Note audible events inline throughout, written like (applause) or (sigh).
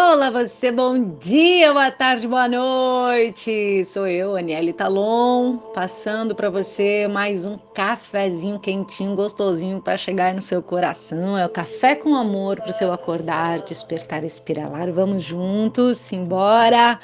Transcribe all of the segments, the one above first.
Olá, você, bom dia, boa tarde, boa noite. Sou eu, Aniele Talon, passando para você mais um cafezinho quentinho, gostosinho para chegar no seu coração. É o café com amor para o seu acordar, despertar, espiralar. Vamos juntos, embora.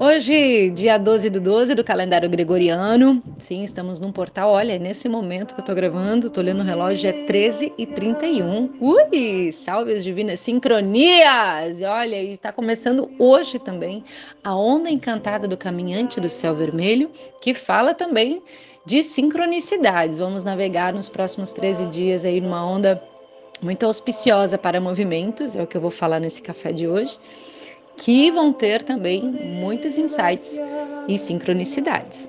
Hoje, dia 12 do 12 do calendário gregoriano. Sim, estamos num portal. Olha, nesse momento que eu tô gravando, tô olhando o relógio, é 13 e 31. Ui! Salve as divinas sincronias! Olha, e tá começando hoje também a onda encantada do caminhante do céu vermelho, que fala também de sincronicidades. Vamos navegar nos próximos 13 dias aí numa onda muito auspiciosa para movimentos, é o que eu vou falar nesse café de hoje que vão ter também muitos insights e sincronicidades,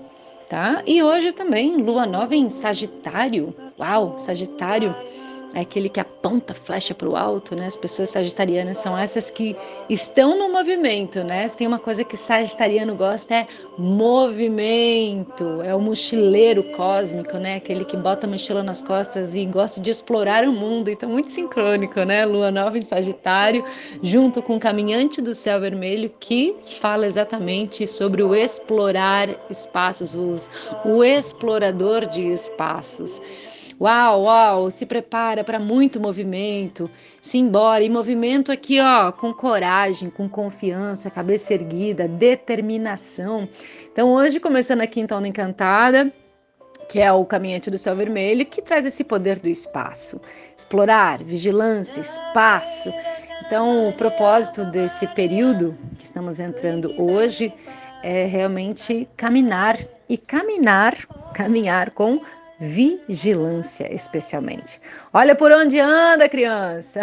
tá? E hoje também lua nova em Sagitário. Uau, Sagitário é aquele que aponta flecha para o alto, né? As pessoas sagitarianas são essas que estão no movimento, né? Se tem uma coisa que sagitariano gosta é movimento, é o mochileiro cósmico, né? Aquele que bota a mochila nas costas e gosta de explorar o mundo. Então, muito sincrônico, né? Lua nova em Sagitário, junto com o caminhante do céu vermelho, que fala exatamente sobre o explorar espaços, o explorador de espaços. Uau, uau, se prepara para muito movimento, se embora. E movimento aqui, ó, com coragem, com confiança, cabeça erguida, determinação. Então, hoje, começando a Quinta Onda Encantada, que é o Caminhante do Céu Vermelho, que traz esse poder do espaço. Explorar, vigilância, espaço. Então, o propósito desse período que estamos entrando hoje é realmente caminhar e caminhar, caminhar com vigilância, especialmente. Olha por onde anda, criança.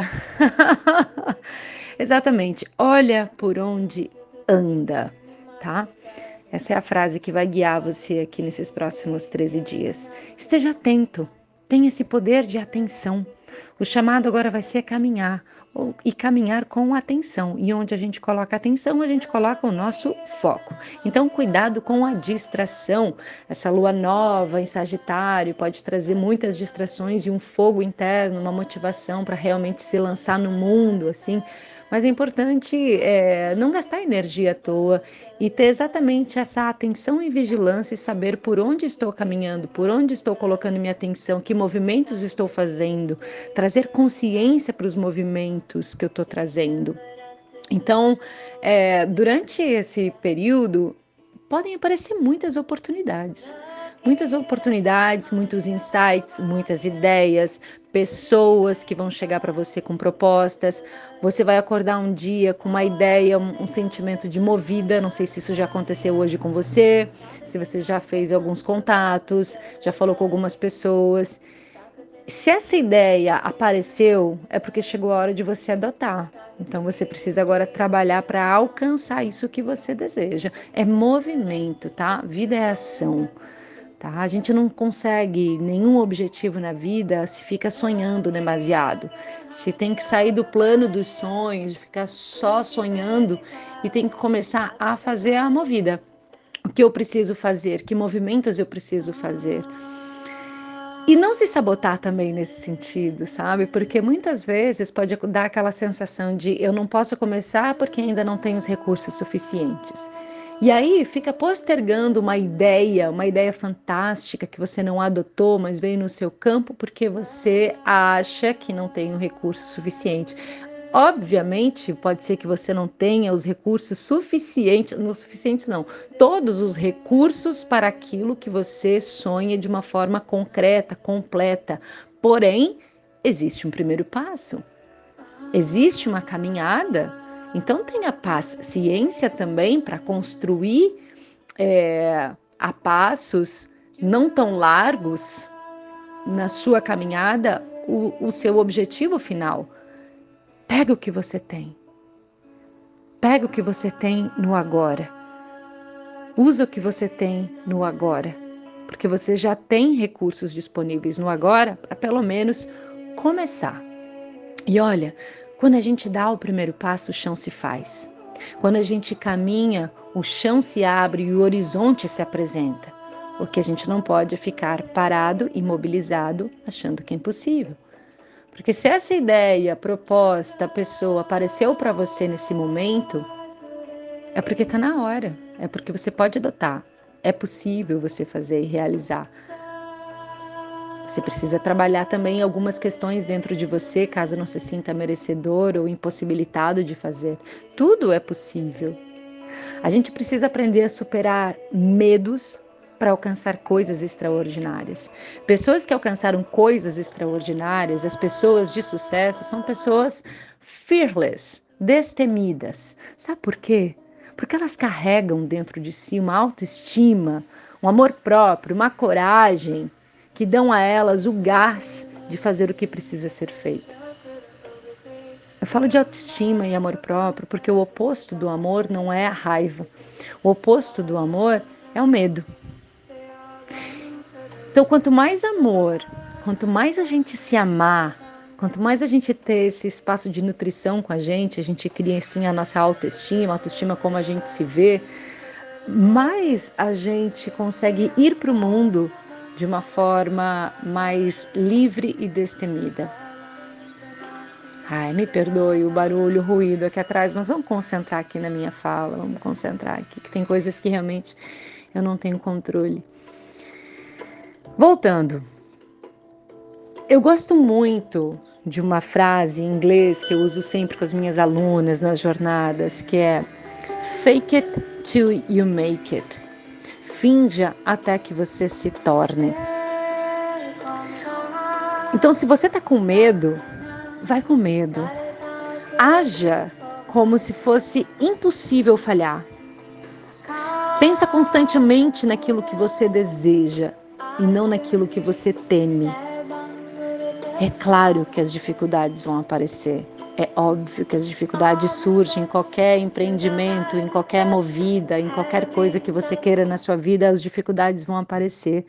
(laughs) Exatamente, olha por onde anda, tá? Essa é a frase que vai guiar você aqui nesses próximos 13 dias. Esteja atento, tenha esse poder de atenção. O chamado agora vai ser caminhar e caminhar com atenção. E onde a gente coloca atenção, a gente coloca o nosso foco. Então, cuidado com a distração. Essa lua nova em Sagitário pode trazer muitas distrações e um fogo interno, uma motivação para realmente se lançar no mundo, assim mas é importante é, não gastar energia à toa e ter exatamente essa atenção e vigilância e saber por onde estou caminhando, por onde estou colocando minha atenção, que movimentos estou fazendo, trazer consciência para os movimentos que eu estou trazendo. Então, é, durante esse período, podem aparecer muitas oportunidades muitas oportunidades, muitos insights, muitas ideias, pessoas que vão chegar para você com propostas. Você vai acordar um dia com uma ideia, um, um, sentimento de movida. Não sei se isso já aconteceu hoje com você, se você já fez alguns contatos, já falou com algumas pessoas. Se essa ideia apareceu, é porque chegou a hora de você adotar. Então você precisa agora trabalhar para alcançar isso que você deseja. É movimento, tá? Vida é ação. Tá? A gente não consegue nenhum objetivo na vida se fica sonhando demasiado. A gente tem que sair do plano dos sonhos, ficar só sonhando e tem que começar a fazer a movida. O que eu preciso fazer? Que movimentos eu preciso fazer? E não se sabotar também nesse sentido, sabe? Porque muitas vezes pode dar aquela sensação de eu não posso começar porque ainda não tenho os recursos suficientes. E aí fica postergando uma ideia, uma ideia fantástica que você não adotou, mas veio no seu campo porque você acha que não tem o um recurso suficiente. Obviamente, pode ser que você não tenha os recursos suficientes, não suficientes não, todos os recursos para aquilo que você sonha de uma forma concreta, completa. Porém, existe um primeiro passo. Existe uma caminhada então tenha paz, ciência também para construir é, a passos não tão largos na sua caminhada o, o seu objetivo final. Pega o que você tem. Pega o que você tem no agora. Usa o que você tem no agora, porque você já tem recursos disponíveis no agora para pelo menos começar. E olha, quando a gente dá o primeiro passo, o chão se faz. Quando a gente caminha, o chão se abre e o horizonte se apresenta. O que a gente não pode é ficar parado, imobilizado, achando que é impossível. Porque se essa ideia, proposta, pessoa apareceu para você nesse momento, é porque está na hora, é porque você pode adotar, é possível você fazer e realizar. Você precisa trabalhar também algumas questões dentro de você, caso não se sinta merecedor ou impossibilitado de fazer. Tudo é possível. A gente precisa aprender a superar medos para alcançar coisas extraordinárias. Pessoas que alcançaram coisas extraordinárias, as pessoas de sucesso, são pessoas fearless, destemidas. Sabe por quê? Porque elas carregam dentro de si uma autoestima, um amor próprio, uma coragem que dão a elas o gás de fazer o que precisa ser feito. Eu falo de autoestima e amor próprio porque o oposto do amor não é a raiva. O oposto do amor é o medo. Então, quanto mais amor, quanto mais a gente se amar, quanto mais a gente ter esse espaço de nutrição com a gente, a gente cria assim a nossa autoestima, autoestima como a gente se vê, mais a gente consegue ir para o mundo de uma forma mais livre e destemida. Ai, me perdoe o barulho, o ruído aqui atrás, mas vamos concentrar aqui na minha fala, vamos concentrar aqui, que tem coisas que realmente eu não tenho controle. Voltando, eu gosto muito de uma frase em inglês que eu uso sempre com as minhas alunas nas jornadas, que é fake it till you make it. Finja até que você se torne. Então, se você está com medo, vai com medo. Haja como se fosse impossível falhar. Pensa constantemente naquilo que você deseja e não naquilo que você teme. É claro que as dificuldades vão aparecer. É óbvio que as dificuldades surgem em qualquer empreendimento, em qualquer movida, em qualquer coisa que você queira na sua vida, as dificuldades vão aparecer.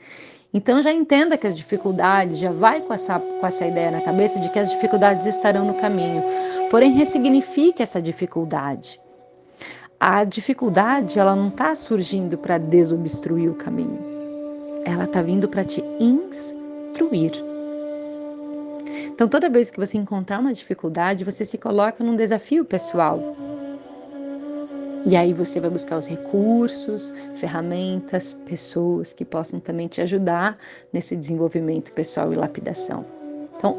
Então já entenda que as dificuldades, já vai com essa, com essa ideia na cabeça de que as dificuldades estarão no caminho. Porém, ressignifique essa dificuldade. A dificuldade, ela não está surgindo para desobstruir o caminho. Ela está vindo para te instruir. Então, toda vez que você encontrar uma dificuldade, você se coloca num desafio pessoal. E aí você vai buscar os recursos, ferramentas, pessoas que possam também te ajudar nesse desenvolvimento pessoal e lapidação. Então,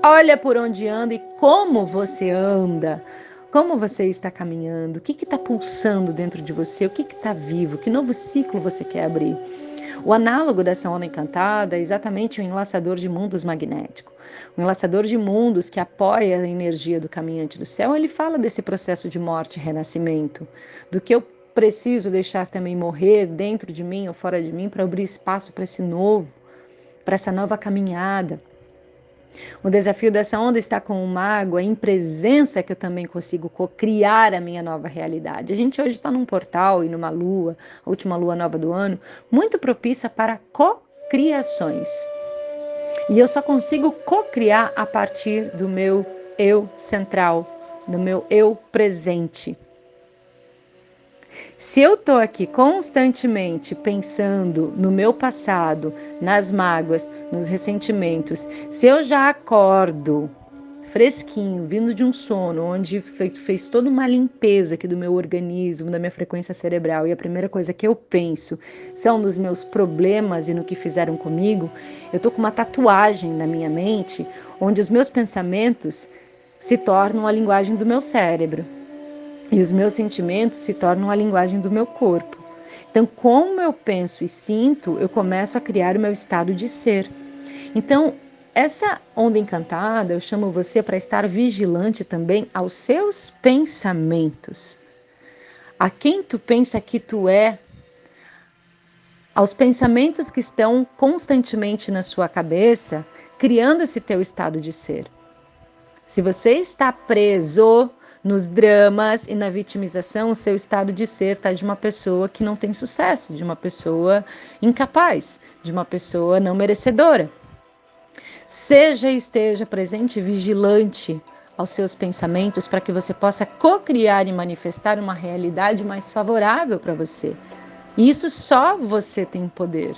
olha por onde anda e como você anda, como você está caminhando, o que está pulsando dentro de você, o que está vivo, que novo ciclo você quer abrir. O análogo dessa onda encantada é exatamente o enlaçador de mundos magnético. O enlaçador de mundos que apoia a energia do caminhante do céu, ele fala desse processo de morte e renascimento, do que eu preciso deixar também morrer dentro de mim ou fora de mim para abrir espaço para esse novo, para essa nova caminhada. O desafio dessa onda está com o mago, em presença que eu também consigo criar a minha nova realidade. A gente hoje está num portal e numa lua, a última lua nova do ano, muito propícia para cocriações. E eu só consigo cocriar a partir do meu eu central, do meu eu presente. Se eu estou aqui constantemente pensando no meu passado, nas mágoas, nos ressentimentos, se eu já acordo fresquinho, vindo de um sono onde fez, toda uma limpeza aqui do meu organismo, da minha frequência cerebral, e a primeira coisa que eu penso são nos meus problemas e no que fizeram comigo, eu tô com uma tatuagem na minha mente onde os meus pensamentos se tornam a linguagem do meu cérebro. E os meus sentimentos se tornam a linguagem do meu corpo. Então, como eu penso e sinto, eu começo a criar o meu estado de ser. Então, essa onda encantada, eu chamo você para estar vigilante também aos seus pensamentos. A quem tu pensa que tu é, aos pensamentos que estão constantemente na sua cabeça, criando esse teu estado de ser. Se você está preso nos dramas e na vitimização, o seu estado de ser está de uma pessoa que não tem sucesso, de uma pessoa incapaz, de uma pessoa não merecedora. Seja e esteja presente vigilante aos seus pensamentos para que você possa co-criar e manifestar uma realidade mais favorável para você. Isso só você tem poder.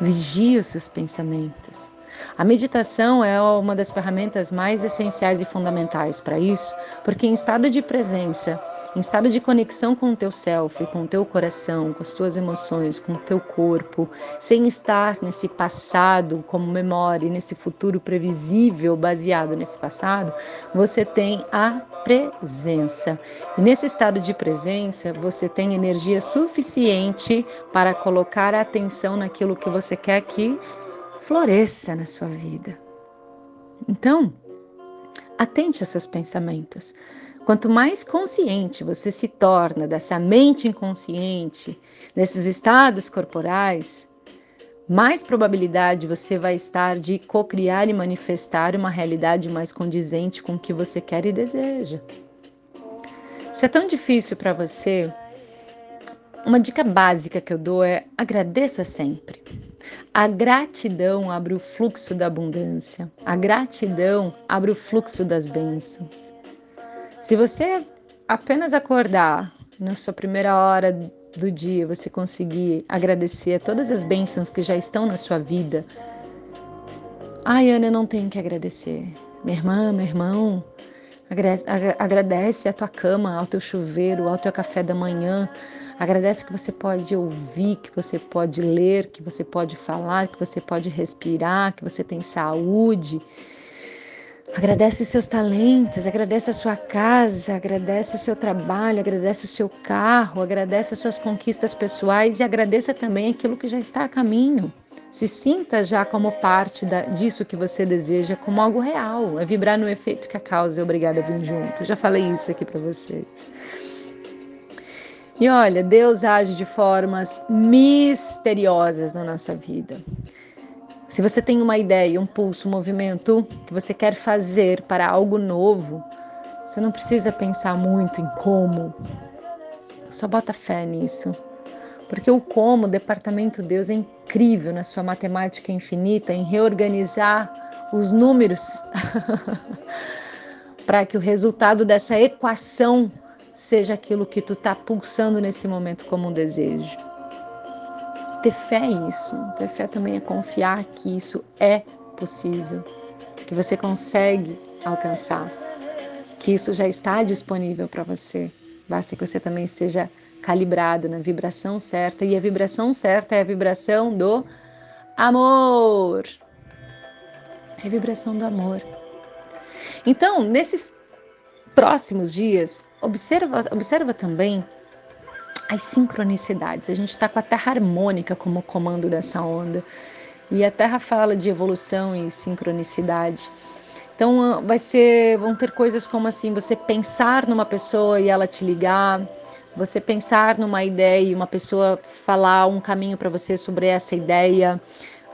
Vigie os seus pensamentos. A meditação é uma das ferramentas mais essenciais e fundamentais para isso, porque em estado de presença, em estado de conexão com o teu self, com o teu coração, com as tuas emoções, com o teu corpo, sem estar nesse passado como memória, nesse futuro previsível baseado nesse passado, você tem a presença. E nesse estado de presença, você tem energia suficiente para colocar a atenção naquilo que você quer que floresça na sua vida. Então, atente aos seus pensamentos. Quanto mais consciente você se torna dessa mente inconsciente, desses estados corporais, mais probabilidade você vai estar de co-criar e manifestar uma realidade mais condizente com o que você quer e deseja. Se é tão difícil para você, uma dica básica que eu dou é agradeça sempre. A gratidão abre o fluxo da abundância. A gratidão abre o fluxo das bênçãos. Se você apenas acordar na sua primeira hora do dia, você conseguir agradecer a todas as bênçãos que já estão na sua vida. Ai, Ana, eu não tenho que agradecer. Minha irmã, meu irmão, agradece a tua cama, ao teu chuveiro, ao teu café da manhã. Agradece que você pode ouvir, que você pode ler, que você pode falar, que você pode respirar, que você tem saúde, Agradece seus talentos, agradece a sua casa, agradece o seu trabalho, agradece o seu carro, agradece as suas conquistas pessoais e agradeça também aquilo que já está a caminho. Se sinta já como parte da, disso que você deseja, como algo real. É vibrar no efeito que a causa é obrigada a vir junto. já falei isso aqui para vocês. E olha, Deus age de formas misteriosas na nossa vida. Se você tem uma ideia, um pulso, um movimento que você quer fazer para algo novo, você não precisa pensar muito em como. Só bota fé nisso. Porque o como, o departamento Deus é incrível na sua matemática infinita em reorganizar os números (laughs) para que o resultado dessa equação seja aquilo que tu está pulsando nesse momento como um desejo ter fé nisso. Ter fé também é confiar que isso é possível, que você consegue alcançar, que isso já está disponível para você. Basta que você também esteja calibrado na vibração certa, e a vibração certa é a vibração do amor. É a vibração do amor. Então, nesses próximos dias, observa, observa também as sincronicidades. A gente está com a Terra harmônica como comando dessa onda. E a Terra fala de evolução e sincronicidade. Então ah, vai ser, vão ter coisas como assim, você pensar numa pessoa e ela te ligar, você pensar numa ideia e uma pessoa falar um caminho para você sobre essa ideia,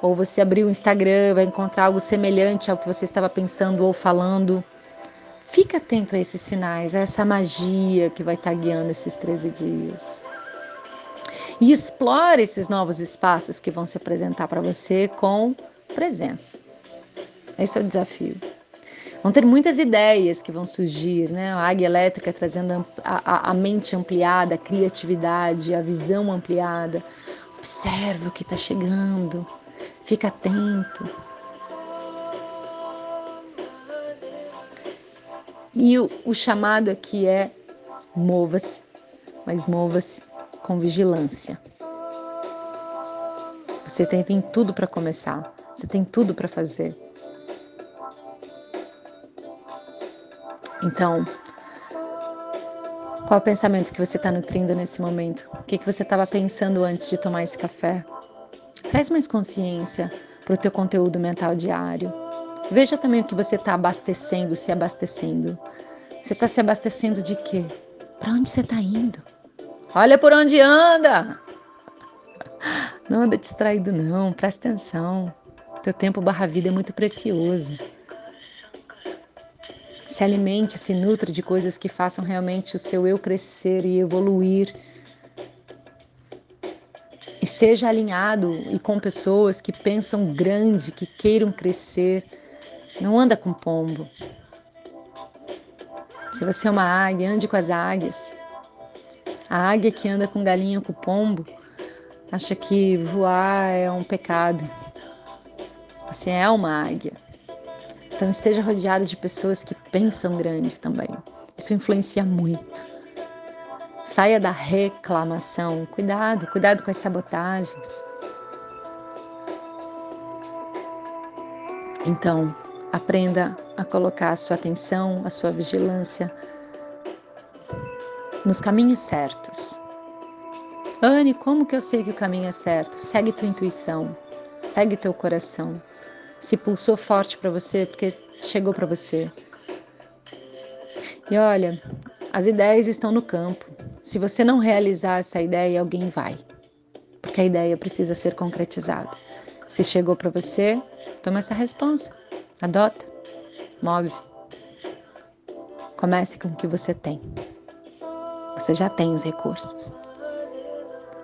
ou você abrir o Instagram, vai encontrar algo semelhante ao que você estava pensando ou falando. Fica atento a esses sinais, a essa magia que vai estar guiando esses 13 dias e explore esses novos espaços que vão se apresentar para você com presença. Esse é o desafio. Vão ter muitas ideias que vão surgir, né? A águia elétrica trazendo a, a, a mente ampliada, a criatividade, a visão ampliada. Observe o que está chegando, fica atento. E o, o chamado aqui é mova-se, mas mova-se com vigilância. Você tem, tem tudo para começar, você tem tudo para fazer. Então, qual é o pensamento que você está nutrindo nesse momento? O que, que você estava pensando antes de tomar esse café? Traz mais consciência para o teu conteúdo mental diário. Veja também o que você está abastecendo, se abastecendo. Você está se abastecendo de quê? Para onde você está indo? Olha por onde anda. Não anda distraído, não. Presta atenção. Teu tempo barra vida é muito precioso. Se alimente, se nutre de coisas que façam realmente o seu eu crescer e evoluir. Esteja alinhado e com pessoas que pensam grande, que queiram crescer. Não anda com pombo. Se você é uma águia, ande com as águias. A águia que anda com galinha com pombo acha que voar é um pecado. Você é uma águia. Então esteja rodeado de pessoas que pensam grande também. Isso influencia muito. Saia da reclamação. Cuidado, cuidado com as sabotagens. Então, aprenda a colocar a sua atenção, a sua vigilância nos caminhos certos. Anne, como que eu sei que o caminho é certo? Segue tua intuição, segue teu coração. Se pulsou forte para você, porque chegou para você. E olha, as ideias estão no campo. Se você não realizar essa ideia, alguém vai. Porque a ideia precisa ser concretizada. Se chegou para você, toma essa responsa. Adota. Move. Comece com o que você tem. Você já tem os recursos.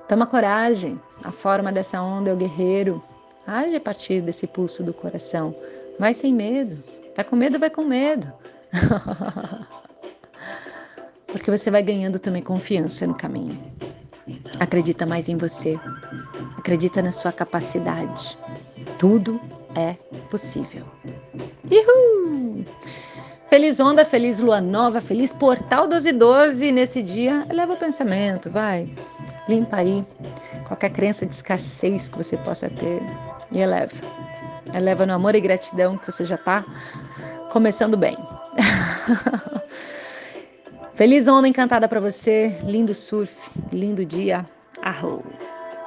Toma coragem. A forma dessa onda é o guerreiro. Age a partir desse pulso do coração. Vai sem medo. Tá com medo, vai com medo. (laughs) Porque você vai ganhando também confiança no caminho. Acredita mais em você. Acredita na sua capacidade. Tudo é possível. Feliz onda, feliz lua nova, feliz portal 1212 nesse dia. Eleva o pensamento, vai. Limpa aí qualquer crença de escassez que você possa ter e eleva. Eleva no amor e gratidão que você já está começando bem. (laughs) Feliz onda encantada para você, lindo surf, lindo dia. Arroz.